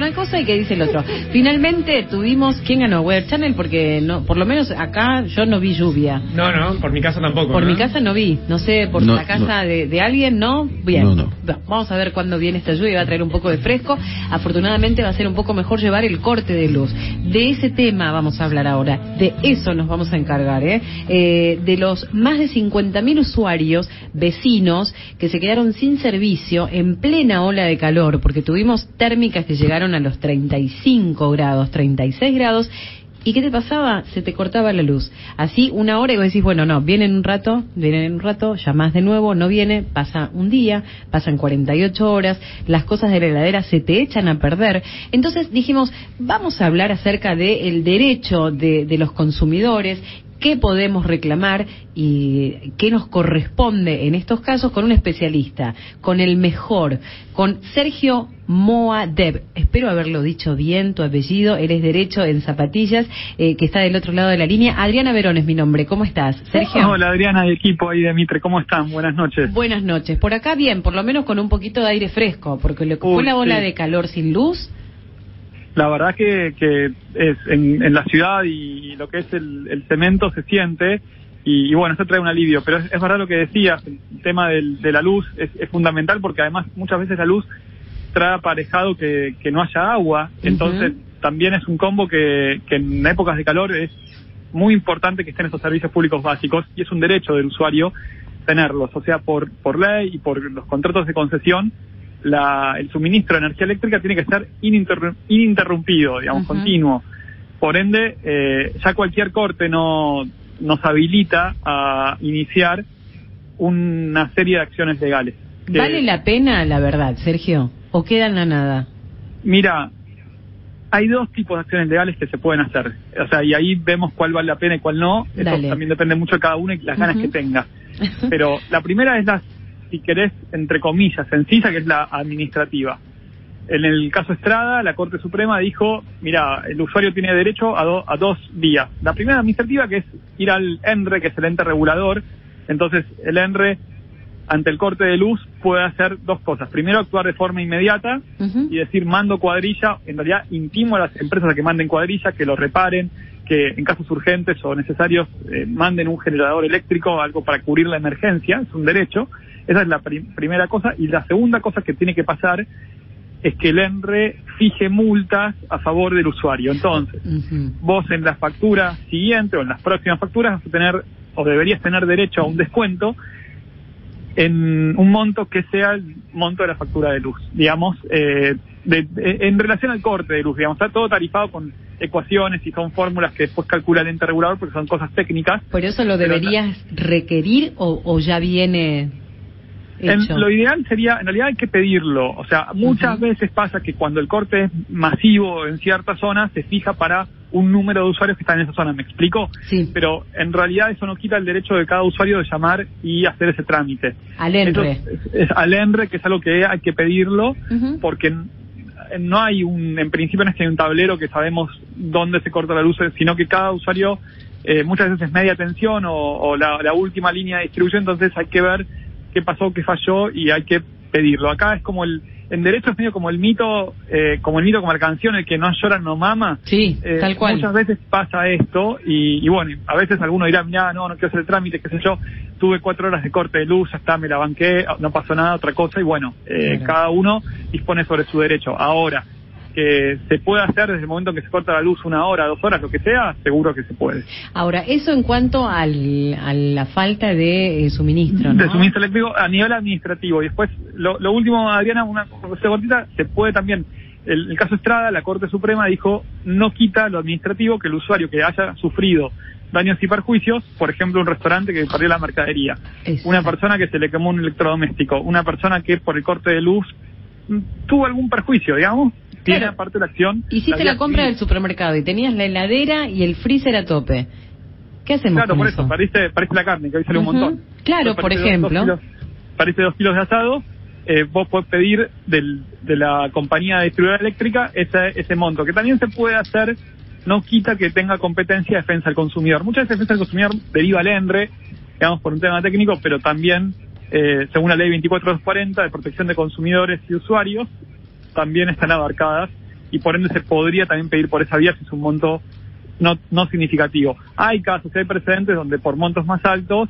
Una cosa y que dice el otro. Finalmente tuvimos quién ganó Weather Channel porque no, por lo menos acá yo no vi lluvia. No, no, por mi casa tampoco. Por ¿no? mi casa no vi, no sé, por No, la casa no. de, de alguien, ¿no? Bien. No, no. Bueno, Vamos a ver cuándo viene esta lluvia, va a traer un poco de fresco. Afortunadamente va a ser un poco mejor llevar el corte de luz. De ese tema vamos a hablar ahora, de eso nos vamos a encargar, ¿eh? Eh, de los más de 50.000 usuarios, vecinos, que se quedaron sin servicio en plena ola de calor, porque tuvimos térmicas que llegaron a los 35 grados, 36 grados, ¿Y qué te pasaba? Se te cortaba la luz. Así una hora y vos decís, bueno, no, vienen un rato, vienen un rato, llamás de nuevo, no viene, pasa un día, pasan 48 horas, las cosas de la heladera se te echan a perder. Entonces dijimos, vamos a hablar acerca del derecho de, de los consumidores, qué podemos reclamar y qué nos corresponde en estos casos con un especialista, con el mejor, con Sergio Moadev. Espero haberlo dicho bien, tu apellido, eres derecho en zapatillas, eh, que está del otro lado de la línea. Adriana Verón es mi nombre, ¿cómo estás? Sergio. Hola Adriana y equipo ahí de Mitre, ¿cómo están? Buenas noches. Buenas noches. Por acá bien, por lo menos con un poquito de aire fresco, porque lo que fue la ola sí. de calor sin luz, La verdad que, que es en, en la ciudad y lo que es el, el cemento se siente y, y bueno, eso trae un alivio, pero es, es verdad lo que decías, el tema del- de la luz es, es fundamental porque además muchas veces la luz trae aparejado que, que no haya agua, entonces también es un combo que, que en épocas de calor es muy importante que estén esos servicios públicos básicos y es un derecho del usuario tenerlos, o sea, por, por ley y por los contratos de concesión, la, el suministro de energía eléctrica tiene que estar ininterru- ininterrumpido, digamos, continuo. Por ende, eh, ya cualquier corte no nos habilita a iniciar una serie de acciones legales. ¿vale la pena, la verdad, Sergio? ¿O queda en la nada? Mira, hay dos tipos de acciones legales que se pueden hacer. O sea, y ahí vemos cuál vale la pena y cuál no. Eso Dale. también depende mucho de cada uno y las ganas que tenga. Pero la primera es la, si querés, entre comillas, sencilla, que es la administrativa. En el caso Estrada, la Corte Suprema dijo, mira, el usuario tiene derecho a, do- a dos vías. La primera administrativa, que es ir al ENRE, que es el ente regulador. Entonces, el ENRE, ante el corte de luz, puede hacer dos cosas. Primero, actuar de forma inmediata y decir mando cuadrilla, en realidad intimo a las empresas a que manden cuadrilla, que lo reparen, que en casos urgentes o necesarios eh, manden un generador eléctrico, algo para cubrir la emergencia, es un derecho. Esa es la pri- primera cosa. Y la segunda cosa que tiene que pasar es que el ENRE fije multas a favor del usuario. Entonces, vos en la factura siguiente o en las próximas facturas vas a tener o deberías tener derecho a un descuento en un monto que sea el monto de la factura de luz, digamos, eh, de- de- en relación al corte de luz, digamos, está todo tarifado con ecuaciones y son fórmulas que después calcula el ente regulador porque son cosas técnicas. ¿Por eso lo deberías requerir o, o ya viene En- lo ideal sería, en realidad hay que pedirlo, o sea, muchas veces pasa que cuando el corte es masivo en ciertas zonas se fija para un número de usuarios que están en esa zona, ¿me explico? Sí, pero en realidad eso no quita el derecho de cada usuario de llamar y hacer ese trámite. al ENRE. Es, al ENRE, que es algo que hay que pedirlo, porque no hay un, en principio no es que hay un tablero que sabemos dónde se corta la luz, sino que cada usuario eh, muchas veces es media tensión o, o la, la última línea de distribución, entonces hay que ver qué pasó, qué falló y hay que pedirlo. Acá es como el, en derecho es medio como el mito, eh, como el mito, como la canción, el que no llora no mama. Sí, Eh, tal cual. Muchas veces pasa esto y, y bueno, a veces alguno dirá, mira, no, no quiero hacer el trámite, qué sé yo, tuve cuatro horas de corte de luz, ya está, me la banqué, no pasó nada, otra cosa y bueno, eh, Claro. cada uno dispone sobre su derecho. Ahora, que se puede hacer desde el momento en que se corta la luz una hora, dos horas, lo que sea, seguro que se puede. Ahora, eso en cuanto al, a la falta de eh, suministro, ¿no? De suministro eléctrico a nivel administrativo. Y después, lo, lo último, Adriana, una cosa cortita, se puede también, el, el caso Estrada, la Corte Suprema dijo, no quita lo administrativo que el usuario que haya sufrido daños y perjuicios, por ejemplo, un restaurante que perdió la mercadería, Exacto. una persona que se le quemó un electrodoméstico, una persona que por el corte de luz mm, tuvo algún perjuicio, digamos, tiene Claro. aparte de la acción. Hiciste la compra del supermercado y tenías la heladera y el freezer a tope. ¿Qué hacemos Claro, con por eso? eso, parece, parece la carne, que hoy sale un montón. Claro, por ejemplo. dos kilos- parece dos kilos de asado, eh, vos podés pedir del, de la compañía distribuidora eléctrica ese, ese monto, que también se puede hacer, no quita que tenga competencia de defensa del consumidor. Muchas veces defensa del consumidor deriva al ENRE, digamos, por un tema técnico, pero también, eh, según la ley 24240 de protección de consumidores y usuarios, también están abarcadas y por ende se podría también pedir por esa vía si es un monto no, no significativo. Hay casos, hay precedentes donde por montos más altos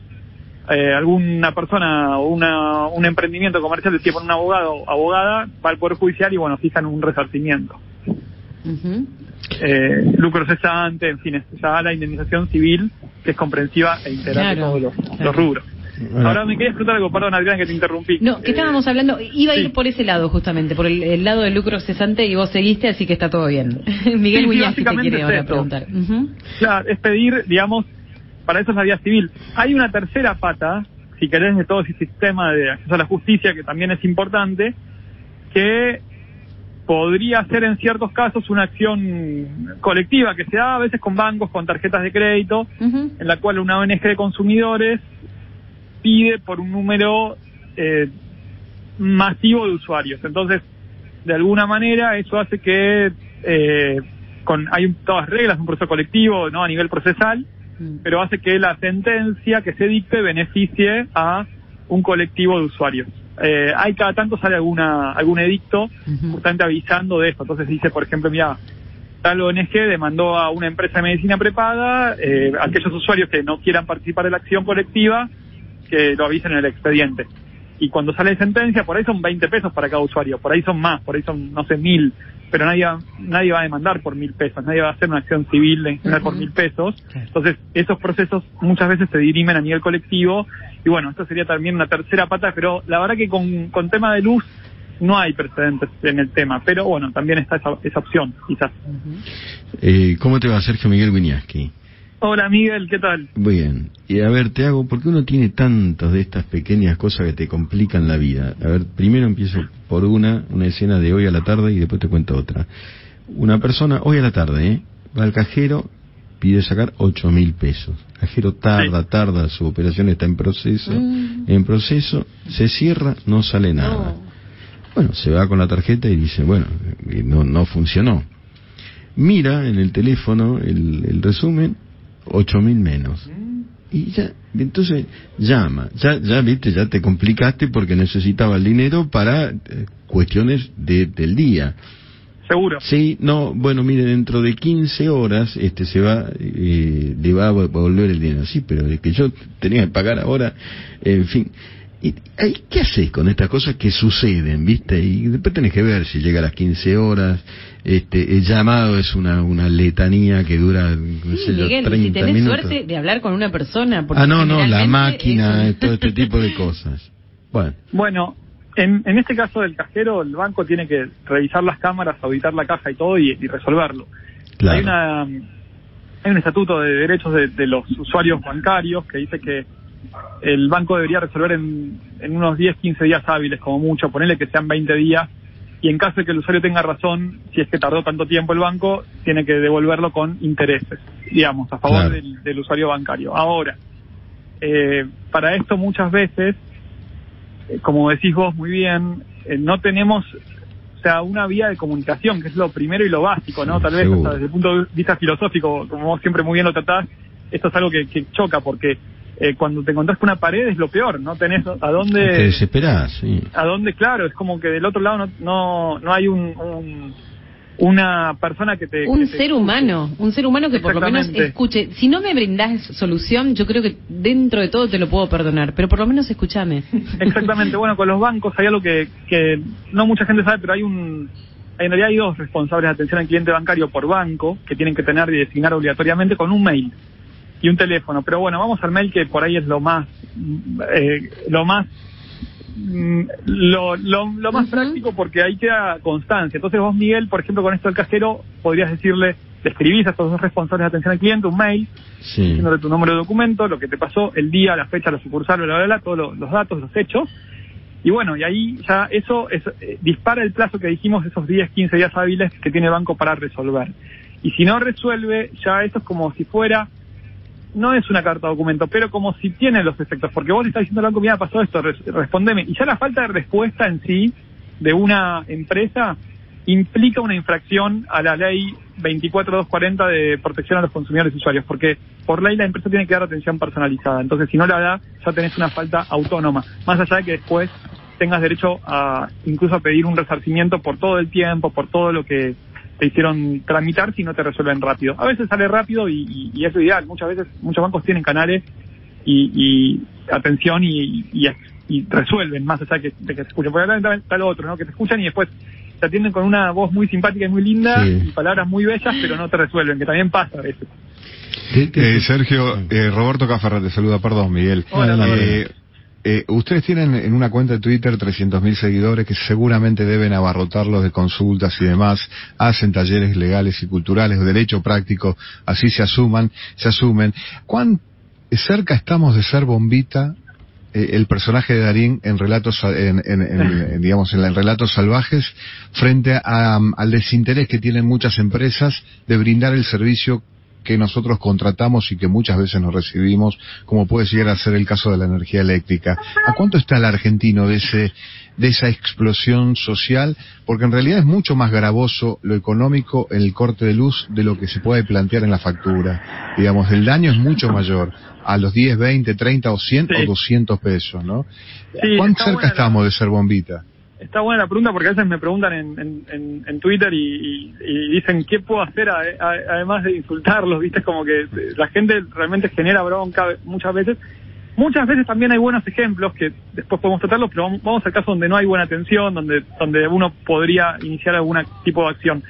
eh, alguna persona o una, un emprendimiento comercial decide por un abogado o abogada va al Poder Judicial y bueno, fijan un resarcimiento. eh, lucro cesante, en fin, ya la indemnización civil que es comprensiva e integral de todos los, rubros. Ahora me querías preguntar algo, perdón Adrián que te interrumpí. No, que estábamos eh, hablando, iba a ir por ese lado justamente, por el, lado del lucro cesante y vos seguiste, así que está todo bien. Miguel sí, te quiere ahora preguntar. Claro, es pedir, digamos, para eso es la vía civil. Hay una tercera pata, si querés, de todo ese sistema de acceso a la justicia, que también es importante, que podría ser en ciertos casos una acción colectiva que se da a veces con bancos, con tarjetas de crédito, en la cual una ONG de consumidores pide por un número eh, masivo de usuarios. Entonces, de alguna manera, eso hace que eh, con hay todas reglas, un proceso colectivo, no a nivel procesal, mm. pero hace que la sentencia que se dicte beneficie a un colectivo de usuarios eh, hay cada tanto sale alguna algún edicto justamente avisando de esto. Entonces dice, por ejemplo, mira, tal ONG demandó a una empresa de medicina prepaga, eh, aquellos usuarios que no quieran participar de la acción colectiva, que lo avisen en el expediente. Y cuando sale sentencia, por ahí son 20 pesos para cada usuario, por ahí son más, por ahí son, no sé, mil, pero nadie, nadie va a demandar por mil pesos, nadie va a hacer una acción civil en general por mil pesos. Entonces, esos procesos muchas veces se dirimen a nivel colectivo y bueno, esto sería también una tercera pata, pero la verdad que con, con tema de luz no hay precedentes en el tema, pero bueno, también está esa, esa opción, quizás. eh, ¿Cómo te va Sergio Miguel Guiñaski? Hola Miguel, ¿qué tal? Muy bien. Y a ver, te hago, porque uno tiene tantas de estas pequeñas cosas que te complican la vida. A ver, primero empiezo por una, una escena de hoy a la tarde y después te cuento otra. Una persona, hoy a la tarde, ¿eh? va al cajero, pide sacar ocho mil pesos. El cajero tarda, tarda, su operación está en proceso, mm. en proceso, se cierra, no sale nada. Bueno, se va con la tarjeta y dice, bueno, no, no funcionó. Mira en el teléfono el, el resumen, ocho mil menos. Y ya, entonces llama, ya, ya viste, ya te complicaste porque necesitaba el dinero para eh, cuestiones de, del día. Seguro. Sí, no, bueno, mire, dentro de 15 horas este se va, eh, le va a volver el dinero. Sí, pero de que yo tenía que pagar ahora, en fin. ¿Y, ¿Qué haces con estas cosas que suceden, viste? Y después tenés que ver si llega a las 15 horas. Este, el llamado es una, una letanía que dura, no sé Miguel, 30 si tenés suerte de hablar con una persona. Ah, no, no, la máquina, todo este tipo de cosas. Bueno. Bueno, en, en, este caso del cajero, el banco tiene que revisar las cámaras, auditar la caja y todo y, resolverlo. Hay, una, hay un estatuto de derechos de, los usuarios bancarios que dice que el banco debería resolver en, en unos 10, 15 días hábiles como mucho, ponerle que sean 20 días y en caso de que el usuario tenga razón, si es que tardó tanto tiempo el banco, tiene que devolverlo con intereses, digamos, a favor del, del, usuario bancario. Ahora, eh, para esto muchas veces eh, como decís vos muy bien, eh, no tenemos o sea, una vía de comunicación, que es lo primero y lo básico, ¿no? Tal vez desde el punto de vista filosófico, como vos siempre muy bien lo tratás, esto es algo que, choca porque eh, cuando te encontrás con una pared es lo peor, no tenés a dónde... Te desesperás, sí. A dónde, claro, es como que del otro lado no, no, no hay un una persona que te... Un ser humano, un ser humano que por lo menos escuche. Si no me brindás solución, yo creo que dentro de todo te lo puedo perdonar, pero por lo menos escúchame. Exactamente, bueno, con los bancos hay algo que, que no mucha gente sabe, pero hay un... En realidad hay dos responsables de atención al cliente bancario por banco que tienen que tener y designar obligatoriamente con un mail y un teléfono. Pero bueno, vamos al mail que por ahí es lo más, eh, lo más Mm, lo, lo, más práctico porque ahí queda constancia. Entonces vos, Miguel, por ejemplo, con esto del cajero, podrías decirle, le escribís a estos dos responsables de atención al cliente un mail, sí. diciéndole tu número de documento, lo que te pasó, el día, la fecha, la sucursal, bla, bla, bla, todos los, datos, los hechos. Y bueno, y ahí ya eso es, eh, dispara el plazo que dijimos, esos 10, 15 días hábiles que tiene el banco para resolver. Y si no resuelve, ya eso es como si fuera no es una carta documento, pero como si tiene los efectos, porque vos le estás diciendo al banco, mira, pasó esto, respondeme. Y ya la falta de respuesta en sí de una empresa implica una infracción a la ley 24240 de protección a los consumidores y usuarios, porque por ley la empresa tiene que dar atención personalizada. Entonces, si no la da, ya tenés una falta autónoma, más allá de que después tengas derecho a incluso a pedir un resarcimiento por todo el tiempo, por todo lo que te hicieron tramitar si no te resuelven rápido. A veces sale rápido y, y, es lo ideal. Muchas veces, muchos bancos tienen canales y, y atención y, y, resuelven más allá de que te escuchen. Porque está lo otro, ¿no? Que te escuchan y después te atienden con una voz muy simpática y muy linda y palabras muy bellas, pero no te resuelven, que también pasa a veces. Eh, Sergio, eh, Roberto Cafarra te saluda, perdón, Miguel. Eh, eh, ustedes tienen en una cuenta de Twitter 300.000 seguidores que seguramente deben abarrotarlos de consultas y demás. Hacen talleres legales y culturales de derecho práctico, así se asuman, se asumen. ¿Cuán cerca estamos de ser bombita eh, el personaje de Darín en relatos, en, en, digamos, en, relatos salvajes frente al desinterés que tienen muchas empresas de brindar el servicio que nosotros contratamos y que muchas veces nos recibimos, como puede llegar a ser el caso de la energía eléctrica. ¿A cuánto está el argentino de ese de esa explosión social? Porque en realidad es mucho más gravoso lo económico en el corte de luz de lo que se puede plantear en la factura. Digamos, el daño es mucho mayor a los 10, 20, 30 o 100 o 200 pesos, ¿no? ¿Cuán cerca estamos de ser bombita? Está buena la pregunta porque a veces me preguntan en, en, Twitter y, dicen qué puedo hacer además de insultarlos, viste, como que la gente realmente genera bronca muchas veces. Muchas veces también hay buenos ejemplos que después podemos tratarlos, pero vamos al caso donde no hay buena atención, donde, donde uno podría iniciar algún tipo de acción.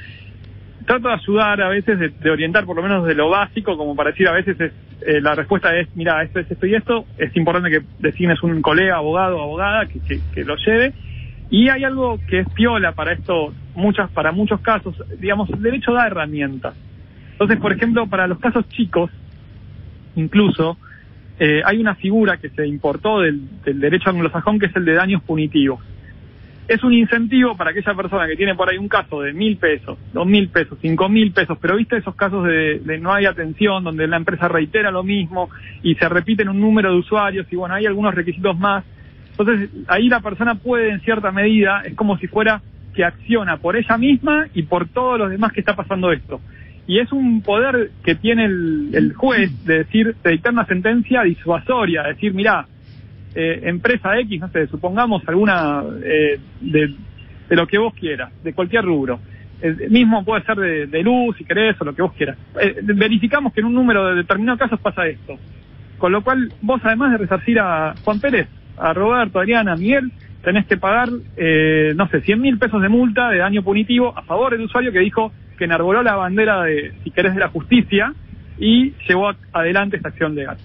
Trato de ayudar a veces, de, orientar por lo menos de lo básico, como para decir a veces es, eh, la respuesta es, mira, esto es esto y esto, es importante que designes un colega, abogado o abogada que, que lo lleve y hay algo que es piola para esto, muchas, para muchos casos, digamos, el derecho da herramientas. Entonces, por ejemplo, para los casos chicos, incluso, eh, hay una figura que se importó del, derecho anglosajón que es el de daños punitivos. Es un incentivo para aquella persona que tiene por ahí un caso de mil pesos, dos mil pesos, cinco mil pesos, pero viste esos casos de, de, no hay atención, donde la empresa reitera lo mismo y se repiten un número de usuarios y bueno, hay algunos requisitos más entonces, ahí la persona puede, en cierta medida, es como si fuera que acciona por ella misma y por todos los demás que está pasando esto. Y es un poder que tiene el, juez de decir, de dictar una sentencia disuasoria, decir, mira, eh, empresa X, no sé, supongamos alguna eh, de, lo que vos quieras, de cualquier rubro. El mismo puede ser de, luz, si querés, o lo que vos quieras. Eh, verificamos que en un número de determinados casos pasa esto. Con lo cual, vos además de resarcir a Juan Pérez, a Roberto, Adriana, Miguel, tenés que pagar, eh, no sé, 100 mil pesos de multa de daño punitivo a favor del usuario que dijo que enarboló la bandera de, si querés, de la justicia y llevó adelante esta acción legal.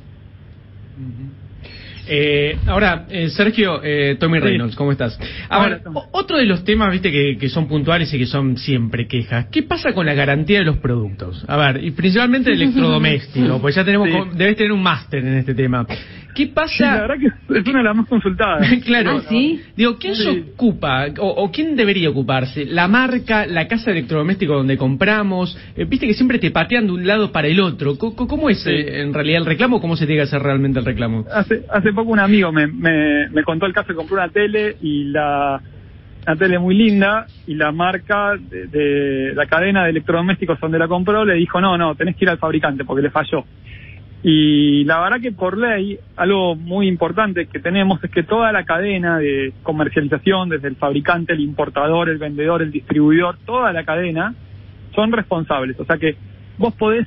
Eh, ahora, eh, Sergio, eh, Tommy Reynolds, ¿cómo estás? Ahora, otro de los temas, viste, que, son puntuales y que son siempre quejas. ¿Qué pasa con la garantía de los productos? A ver, y principalmente electrodoméstico, pues ya tenemos, debes tener un máster en este tema. ¿Qué pasa? la verdad que es una de las más consultadas. claro. ¿Ah, sí? Digo, ¿quién se ocupa o, quién debería ocuparse? ¿La marca, la casa de electrodomésticos donde compramos? Viste que siempre te patean de un lado para el otro. ¿Cómo, es en realidad el reclamo? ¿Cómo se tiene que hacer realmente el reclamo? Hace, hace poco un amigo me, me, contó el caso de compró una tele y la una tele muy linda y la marca de, la cadena de electrodomésticos donde la compró le dijo no, no, tenés que ir al fabricante porque le falló. Y la verdad que por ley, algo muy importante que tenemos es que toda la cadena de comercialización, desde el fabricante, el importador, el vendedor, el distribuidor, toda la cadena, son responsables. O sea que vos podés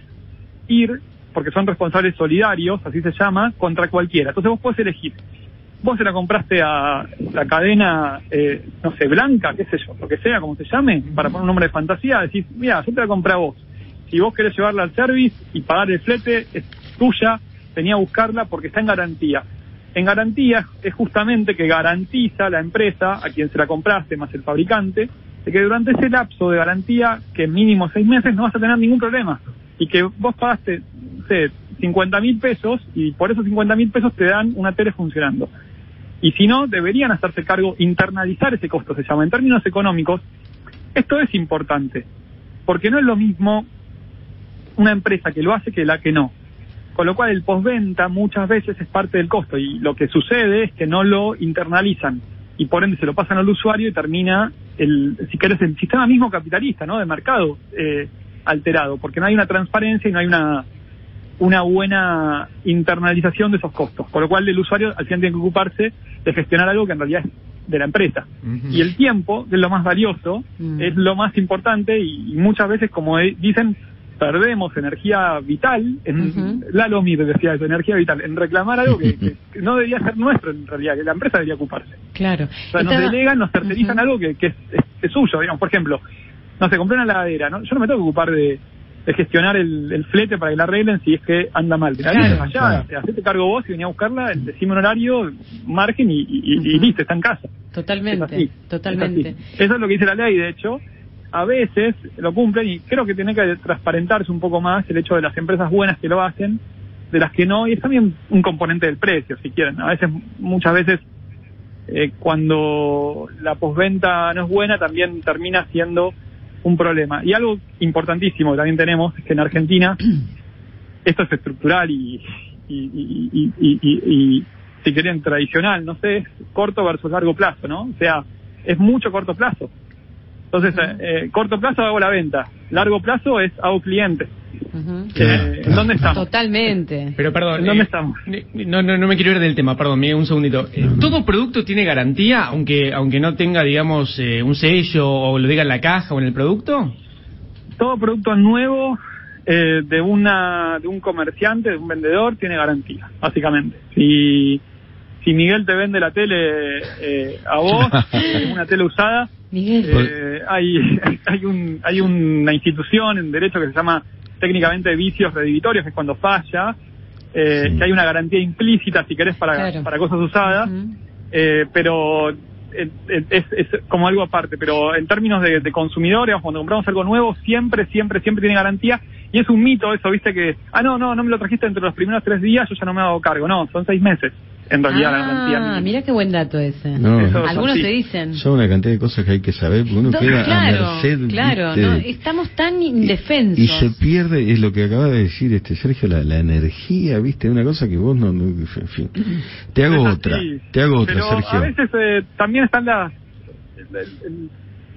ir porque son responsables solidarios, así se llama, contra cualquiera. Entonces vos podés elegir. Vos se la compraste a la cadena, eh, no sé, blanca, qué sé yo, lo que sea, como se llame, para poner un nombre de fantasía, decís, mira, yo te la compré a vos. Si vos querés llevarla al service y pagar el flete, es tuya, tenía que buscarla porque está en garantía. En garantía es justamente que garantiza la empresa a quien se la compraste más el fabricante, de que durante ese lapso de garantía, que mínimo seis meses, no vas a tener ningún problema. Y que vos pagaste 50 mil pesos y por esos 50 mil pesos te dan una tele funcionando. Y si no, deberían hacerse cargo, internalizar ese costo, se llama. En términos económicos, esto es importante, porque no es lo mismo una empresa que lo hace que la que no. Con lo cual el postventa muchas veces es parte del costo y lo que sucede es que no lo internalizan y por ende se lo pasan al usuario y termina el, si querés, el sistema mismo capitalista, ¿no? De mercado eh, alterado, porque no hay una transparencia y no hay una una buena internalización de esos costos, por lo cual el usuario al final tiene que ocuparse de gestionar algo que en realidad de la empresa. Y el tiempo, que es lo más valioso, Mm. es lo más importante y, y muchas veces, como e- dicen, perdemos energía vital, en Ujú. Lalo Mir decía eso, energía vital, en reclamar algo que, que- que no debería ser nuestro en realidad, que la empresa debería ocuparse. Claro. O sea, nos delegan, nos tercerizan algo que, que es, es- es suyo, digamos, por ejemplo, no sé, compré una ladera, ¿no? yo no me tengo que ocupar de, de gestionar el, el flete para que la arreglen si es que anda mal. La Claro, allá, claro. te hacete cargo vos y venía a buscarla, decime un horario, margen y, listo, está en casa. Es Totalmente, así, totalmente. es. Eso es lo que dice la ley, de hecho. A veces lo cumplen y creo que tiene que transparentarse un poco más el hecho de las empresas buenas que lo hacen, de las que no, y es también un componente del precio, si quieren. A veces, muchas veces, eh, cuando la posventa no es buena, también termina siendo un problema. Y algo importantísimo que también tenemos es que en Argentina esto es estructural y, y, y, y- y- y- y, si quieren tradicional, no sé, es corto versus largo plazo, ¿no? O sea, es mucho corto plazo. Entonces, eh, eh, corto plazo hago la venta, largo plazo es hago Ujú. Eh, ¿En dónde estamos? Totalmente. Pero perdón, ¿En dónde eh, estamos? No, no, no me quiero ir del tema, perdón, Miguel, un segundito. Eh, ¿Todo producto tiene garantía, aunque aunque no tenga, digamos, eh, un sello o lo diga en la caja o en el producto? Todo producto nuevo eh, de una de un comerciante, de un vendedor, tiene garantía, básicamente. Si, si Miguel te vende la tele eh, a vos, una tele usada, Miguel. Eh, hay hay un hay una institución en derecho que se llama técnicamente vicios redivitorios que es cuando falla eh, Sí. que hay una garantía implícita si querés para Claro. para cosas usadas. Eh, pero eh, eh, es, es como algo aparte pero en términos de, de consumidores cuando compramos algo nuevo siempre siempre siempre tiene garantía y es un mito eso viste que ah no no no me lo trajiste entre los primeros tres días yo ya no me hago cargo no son seis meses en realidad la garantía Ah, mínima. mira qué buen dato ese. No, Algunos sí. te dicen. son una cantidad de cosas que hay que saber, porque uno queda a claro, merced. claro. ¿no? estamos tan indefensos. Y se pierde, es lo que acaba de decir este Sergio, la, la energía, ¿viste? Una cosa que vos no. no- en fin. Te hago Es otra, así. te hago otra, Pero Sergio. A veces eh, también están las. El, el-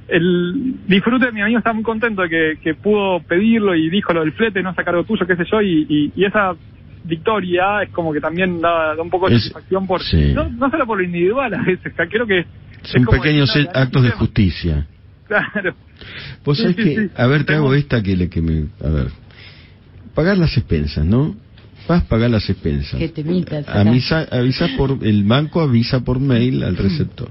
el disfrute de mi amigo está muy contento de que, que pudo pedirlo y dijo lo del flete, no es a cargo tuyo, qué sé yo, y, y, y esa victoria es como que también da, da un poco de Es- satisfacción por. sí. No, no solo por lo individual, a veces, creo que. es Son pequeños actos de justicia. Claro. Vos Sí, sabés sí, que, sí. a ver, te hago esta que, le, que me. A ver. Pagar las expensas, ¿no? Vas a pagar las expensas. Que te imitas. Avisa, avisa por, el banco avisa por mail al receptor.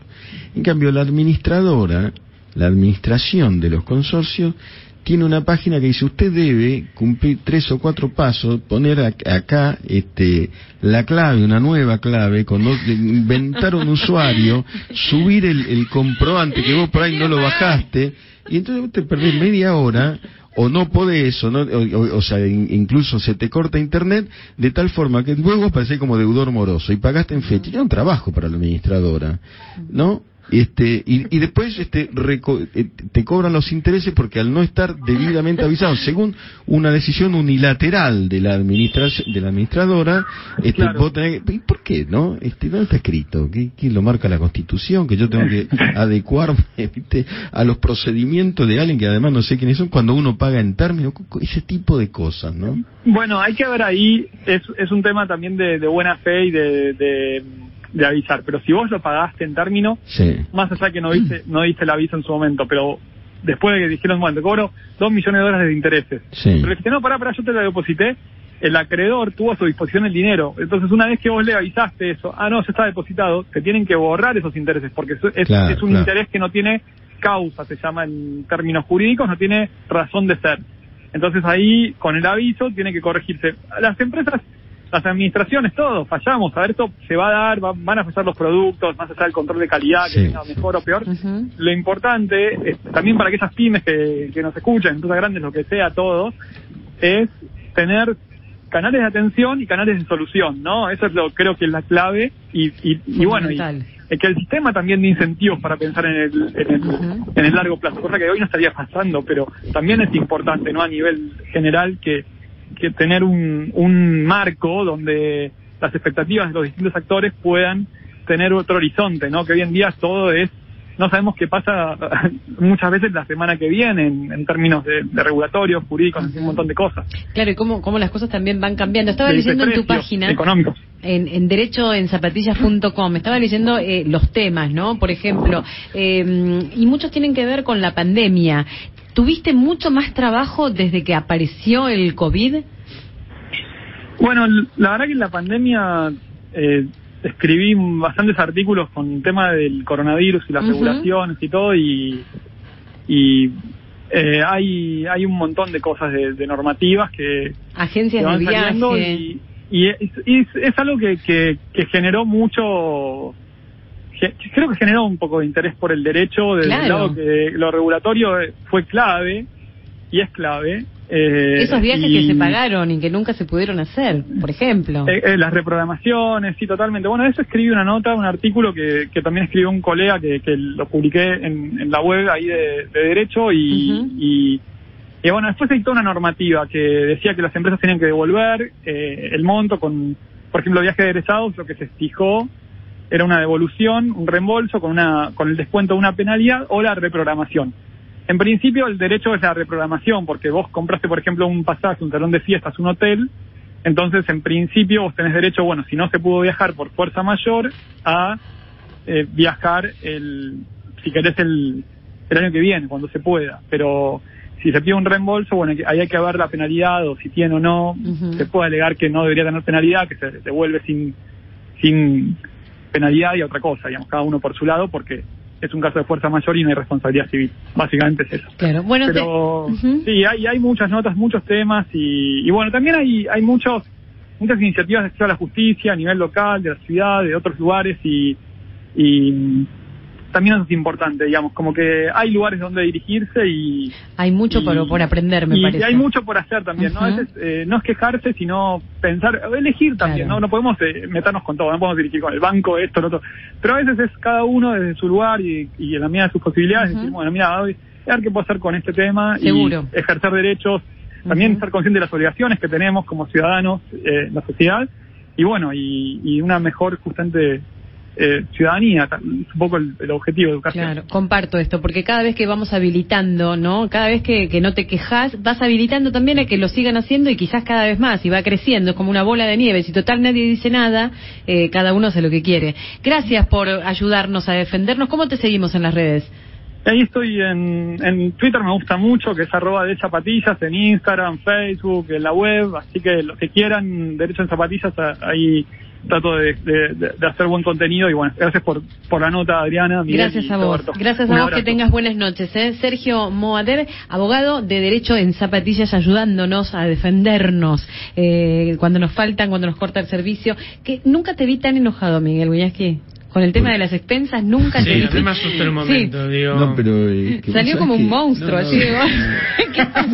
En cambio, la administradora, la administración de los consorcios, tiene una página que dice usted debe cumplir tres o cuatro pasos, poner ac- acá este la clave, una nueva clave, con inventar un usuario, subir el, el comprobante que vos por ahí no lo bajaste, y entonces vos te perdés media hora o no podés, o, no, o, o- sea, in- incluso se te corta internet, de tal forma que luego aparece como deudor moroso y pagaste en fecha. Era un trabajo para la administradora, ¿no? Este, y, y después este, reco- eh, te cobran los intereses porque al no estar debidamente avisado, según una decisión unilateral de la administración, de la administradora, este, Claro. vos tenés que- ¿y ¿por qué, no? Este, ¿dónde está escrito? ¿Qué, lo marca la Constitución? Que yo tengo que adecuarme ¿viste? a los procedimientos de alguien que además no sé quiénes son cuando uno paga en términos, ese tipo de cosas, ¿no? Bueno, hay que ver ahí, es, es un tema también de, de buena fe y de, de, de avisar, pero si vos lo pagaste en término, Sí. más allá que no diste, no diste el aviso en su momento, pero después de que dijeron, bueno, te cobro dos millones de dólares de intereses. Sí. Pero le dijiste, no, pará, pará, yo te lo deposité, el acreedor tuvo a su disposición el dinero. Entonces, una vez que vos le avisaste eso, ah, no, ya está depositado, te tienen que borrar esos intereses, porque es, es- Claro, es un claro. interés que no tiene causa, se llama en términos jurídicos, no tiene razón de ser. Entonces ahí, con el aviso, tiene que corregirse. Las empresas, las administraciones, todo, fallamos. A ver, esto se va a dar, va- van a fallar los productos, más allá del control de calidad, que Sí, tenga sí, mejor o peor. Lo importante, es, también para aquellas pymes que, que nos escuchan, empresas grandes, lo que sea, todos, es tener canales de atención y canales de solución, ¿no? Eso es lo creo que es la clave y, y, y bueno, y, que el sistema también de incentivos para pensar en el, en el, en el largo plazo, cosa que hoy no estaría pasando, pero también es importante, ¿no? A nivel general que, que tener un, un marco donde las expectativas de los distintos actores puedan tener otro horizonte, ¿no? Que hoy en día todo es, no sabemos qué pasa muchas veces la semana que viene en, en términos de, de regulatorios, jurídicos, un montón de cosas. Claro, y cómo, cómo las cosas también van cambiando. Estaba De leyendo en tu página. Económicos. en, en derechoenzapatillas.com, estaba leyendo eh, los temas, ¿no? Por ejemplo, eh, y muchos tienen que ver con la pandemia. ¿Tuviste mucho más trabajo desde que apareció el COVID? Bueno, la verdad que en la pandemia eh, escribí bastantes artículos con el tema del coronavirus y las regulaciones y todo, y, y eh, hay hay un montón de cosas de, normativas que agencias de viaje y, es, algo que, que, que generó mucho creo que generó un poco de interés por el derecho, del lado que lo regulatorio fue clave y es clave. Eh, Esos viajes que se pagaron y que nunca se pudieron hacer, por ejemplo. Eh, eh, las reprogramaciones, sí, totalmente. Bueno, eso escribí una nota, un artículo que, que también escribió un colega que, que lo publiqué en, en la web ahí de, Derecho y, y, bueno, después hay toda una normativa que decía que las empresas tenían que devolver el monto con, por ejemplo, viaje de egresados, lo que se fijó era una devolución, un reembolso con, una, con el descuento de una penalidad o la reprogramación. En principio el derecho es la reprogramación, porque vos compraste, por ejemplo, un pasaje, un salón de fiestas, un hotel, entonces en principio vos tenés derecho, bueno, si no se pudo viajar por fuerza mayor, a eh, viajar el, si querés el, el año que viene, cuando se pueda. Pero si se pide un reembolso, bueno, ahí hay que ver la penalidad o si tiene o no. Se puede alegar que no debería tener penalidad, que se devuelve sin, sin penalidad y otra cosa, digamos, cada uno por su lado, porque es un caso de fuerza mayor y no hay responsabilidad civil. Básicamente es eso. Claro, bueno, pero sí, hay, hay muchas notas, muchos temas y, y bueno, también hay, hay muchos, muchas iniciativas de acceso a la justicia a nivel local, de la ciudad, de otros lugares y, y también eso es importante, digamos, como que hay lugares donde dirigirse y... Hay mucho por, por aprender, me parece. Y hay mucho por hacer también, ¿no? Eh, no es quejarse, sino pensar, elegir también, ¿no? No podemos eh, meternos con todo, no podemos dirigir con el banco, esto, lo otro. Pero a veces es cada uno desde su lugar y, y en la medida de sus posibilidades, decir, bueno, mira, a ver qué puedo hacer con este tema Seguro. y ejercer derechos, también ser consciente de las obligaciones que tenemos como ciudadanos eh, en la sociedad y bueno, y, y una mejor justamente eh, ciudadanía, es un poco el, objetivo de educación. Claro, comparto esto, porque cada vez que vamos habilitando, ¿no? Cada vez que, que no te quejas, vas habilitando también a que lo sigan haciendo y quizás cada vez más, y va creciendo, es como una bola de nieve. Si total nadie dice nada, eh, cada uno hace lo que quiere. Gracias por ayudarnos a defendernos. ¿Cómo te seguimos en las redes? Ahí estoy en, en Twitter, me gusta mucho, que es arroba de zapatillas, en Instagram, Facebook, en la web, así que los que quieran, Derecho en Zapatillas, ahí trato de, hacer buen contenido y bueno, gracias por, por la nota Adriana. gracias a vos. Gracias a vos que tengas buenas noches. ¿eh? Sergio Moader, abogado de Derecho en Zapatillas, ayudándonos a defendernos eh, cuando nos faltan, cuando nos corta el servicio. que Nunca te vi tan enojado, Miguel Buñasqui. Con el tema de las expensas nunca te vi. Sí, me asustó el momento, digo. No, pero, eh, Salió como un monstruo, así